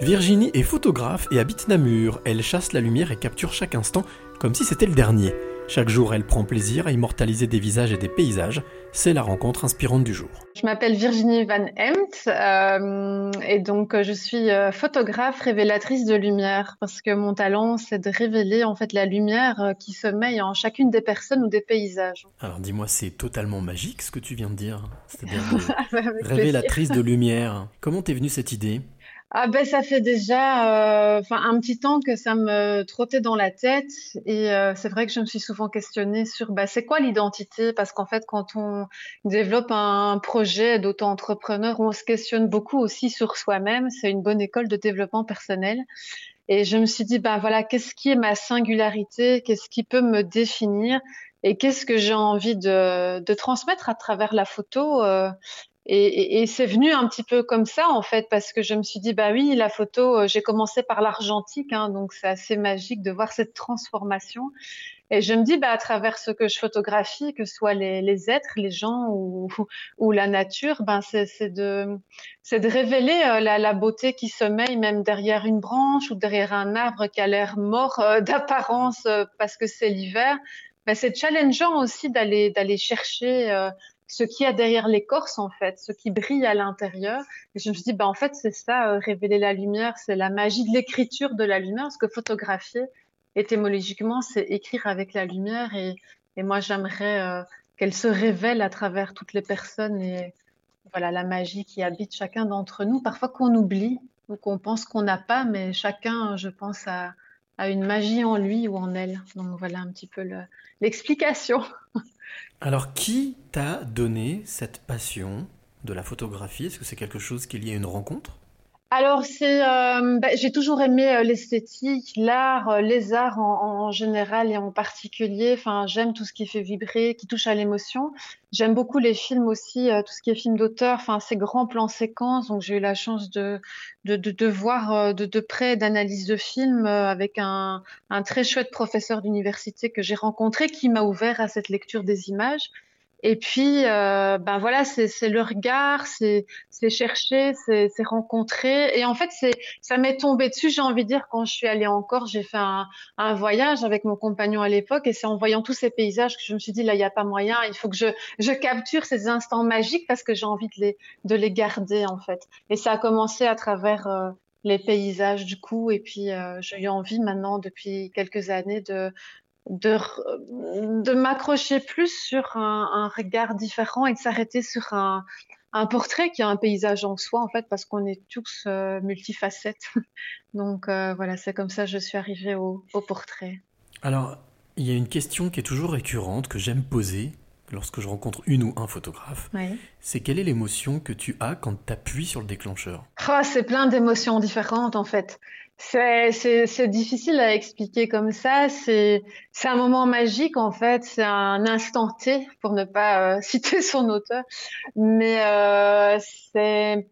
Virginie est photographe et habite Namur. Elle chasse la lumière et capture chaque instant comme si c'était le dernier. Chaque jour, elle prend plaisir à immortaliser des visages et des paysages. C'est la rencontre inspirante du jour. Je m'appelle Virginie Van Emt euh, et donc euh, je suis euh, photographe révélatrice de lumière parce que mon talent c'est de révéler en fait la lumière qui sommeille en chacune des personnes ou des paysages. Alors dis-moi, c'est totalement magique ce que tu viens de dire. C'est-à-dire révélatrice de lumière. Comment t'es venue cette idée? Ah ben ça fait déjà euh, enfin un petit temps que ça me trottait dans la tête et euh, c'est vrai que je me suis souvent questionnée sur bah, c'est quoi l'identité? Parce qu'en fait quand on développe un projet d'auto-entrepreneur on se questionne beaucoup aussi sur soi-même. C'est une bonne école de développement personnel. Et je me suis dit ben voilà qu'est-ce qui est ma singularité? Qu'est-ce qui peut me définir? Et qu'est-ce que j'ai envie de, de, transmettre à travers la photo euh, et, et, c'est venu un petit peu comme ça en fait, parce que je me suis dit bah oui, la photo, euh, j'ai commencé par l'argentique, hein, donc c'est assez magique de voir cette transformation. Et je me dis bah à travers ce que je photographie, que ce soit les, les êtres, les gens ou, ou la nature, ben c'est de c'est de révéler euh, la, la, beauté qui sommeille même derrière une branche ou derrière un arbre qui a l'air mort euh, d'apparence parce que c'est l'hiver. Ben, c'est challengeant aussi d'aller chercher ce qu'il y a derrière l'écorce, en fait, ce qui brille à l'intérieur. Et je me suis dit, bah, en fait, c'est ça, euh, révéler la lumière, c'est la magie de l'écriture de la lumière, parce que photographier, étymologiquement, c'est écrire avec la lumière. Et, moi, j'aimerais euh, qu'elle se révèle à travers toutes les personnes et voilà, la magie qui habite chacun d'entre nous. Parfois qu'on oublie ou qu'on pense qu'on n'a pas, mais chacun, je pense, a une magie en lui ou en elle. Donc voilà un petit peu l'explication. Alors, qui t'a donné cette passion de la photographie? Est-ce que c'est quelque chose qui est lié à une rencontre? Alors c'est, euh, bah, j'ai toujours aimé euh, l'esthétique, l'art, euh, les arts en, général et en particulier. Enfin, j'aime tout ce qui fait vibrer, qui touche à l'émotion. J'aime beaucoup les films aussi, tout ce qui est film d'auteur. Enfin, ces grands plans séquences. Donc j'ai eu la chance de de, de, de voir de, de près d'analyse de films avec un, un très chouette professeur d'université que j'ai rencontré qui m'a ouvert à cette lecture des images. Et puis, euh, ben voilà, c'est le regard, c'est chercher, c'est rencontrer. Et en fait, ça m'est tombé dessus. J'ai envie de dire quand je suis allée en Corse, j'ai fait un, un, voyage avec mon compagnon à l'époque, et c'est en voyant tous ces paysages que je me suis dit là, il n'y a pas moyen. Il faut que je, je capture ces instants magiques parce que j'ai envie de les de les garder en fait. Et ça a commencé à travers euh, les paysages du coup, et puis euh, j'ai eu envie maintenant depuis quelques années de de, de m'accrocher plus sur un, un, regard différent et de s'arrêter sur un, un, portrait qui a un paysage en soi, en fait, parce qu'on est tous euh, multifacettes. Donc euh, voilà, c'est comme ça que je suis arrivée au, au, portrait. Alors, il y a une question qui est toujours récurrente, que j'aime poser lorsque je rencontre une ou un photographe. Oui. C'est quelle est l'émotion que tu as quand tu appuies sur le déclencheur? Oh, C'est plein d'émotions différentes, en fait. C'est difficile à expliquer comme ça. C'est un moment magique en fait. C'est un instant T pour ne pas euh, citer son auteur, mais euh, c'est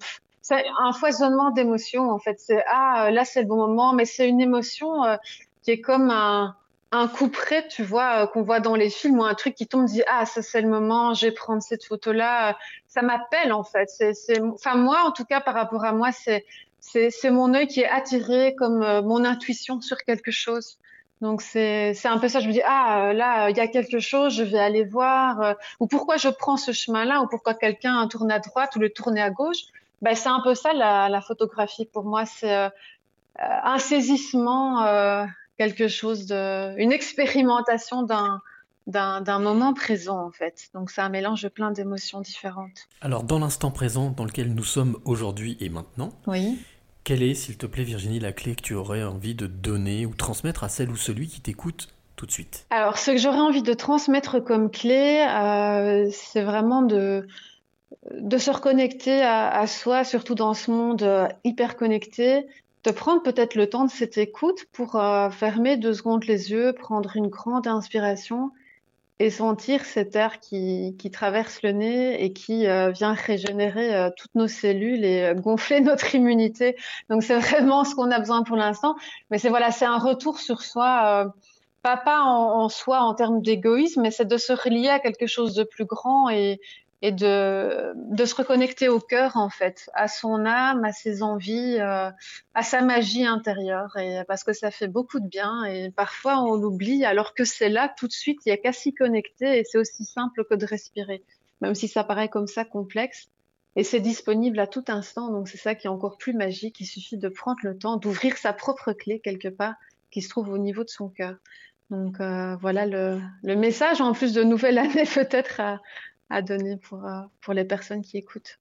un foisonnement d'émotions en fait. C'est ah là c'est le bon moment, mais c'est une émotion euh, qui est comme un un coup près, tu vois, euh, qu'on voit dans les films ou un truc qui tombe, dit ah ça c'est le moment, je vais prendre cette photo là. Ça m'appelle en fait. C'est, enfin moi en tout cas par rapport à moi c'est c'est mon œil qui est attiré comme euh, mon intuition sur quelque chose. Donc c'est un peu ça, je me dis, ah là, il y a quelque chose, je vais aller voir, euh, ou pourquoi je prends ce chemin-là, ou pourquoi quelqu'un tourne à droite ou le tourne à gauche. Ben, c'est un peu ça la, la photographie pour moi, c'est euh, un saisissement, quelque chose de, une expérimentation d'un d'un moment présent en fait. Donc c'est un mélange de plein d'émotions différentes. Alors dans l'instant présent dans lequel nous sommes aujourd'hui et maintenant, oui. Quelle est, s'il te plaît, Virginie, la clé que tu aurais envie de donner ou transmettre à celle ou celui qui t'écoute tout de suite? Alors, ce que j'aurais envie de transmettre comme clé, euh, c'est vraiment de, de se reconnecter à, à, soi, surtout dans ce monde euh, hyper connecté, prendre peut-être le temps de cette écoute pour euh, fermer deux secondes les yeux, prendre une grande inspiration et sentir cet air qui, traverse le nez et qui euh, vient régénérer euh, toutes nos cellules et gonfler notre immunité. Donc c'est vraiment ce qu'on a besoin pour l'instant. Mais c'est voilà, c'est un retour sur soi, pas pas en, en, soi en termes d'égoïsme, mais c'est de se relier à quelque chose de plus grand et, et de, de se reconnecter au cœur en fait, à son âme, à ses envies, euh, à sa magie intérieure, et parce que ça fait beaucoup de bien. Et parfois on l'oublie, alors que c'est là tout de suite, il y a qu'à s'y connecter, et c'est aussi simple que de respirer, même si ça paraît comme ça complexe. Et c'est disponible à tout instant, donc c'est ça qui est encore plus magique. Il suffit de prendre le temps d'ouvrir sa propre clé quelque part qui se trouve au niveau de son cœur. Donc euh, voilà le, le, message en plus de nouvelle année peut-être à, à donner pour, euh, pour les personnes qui écoutent.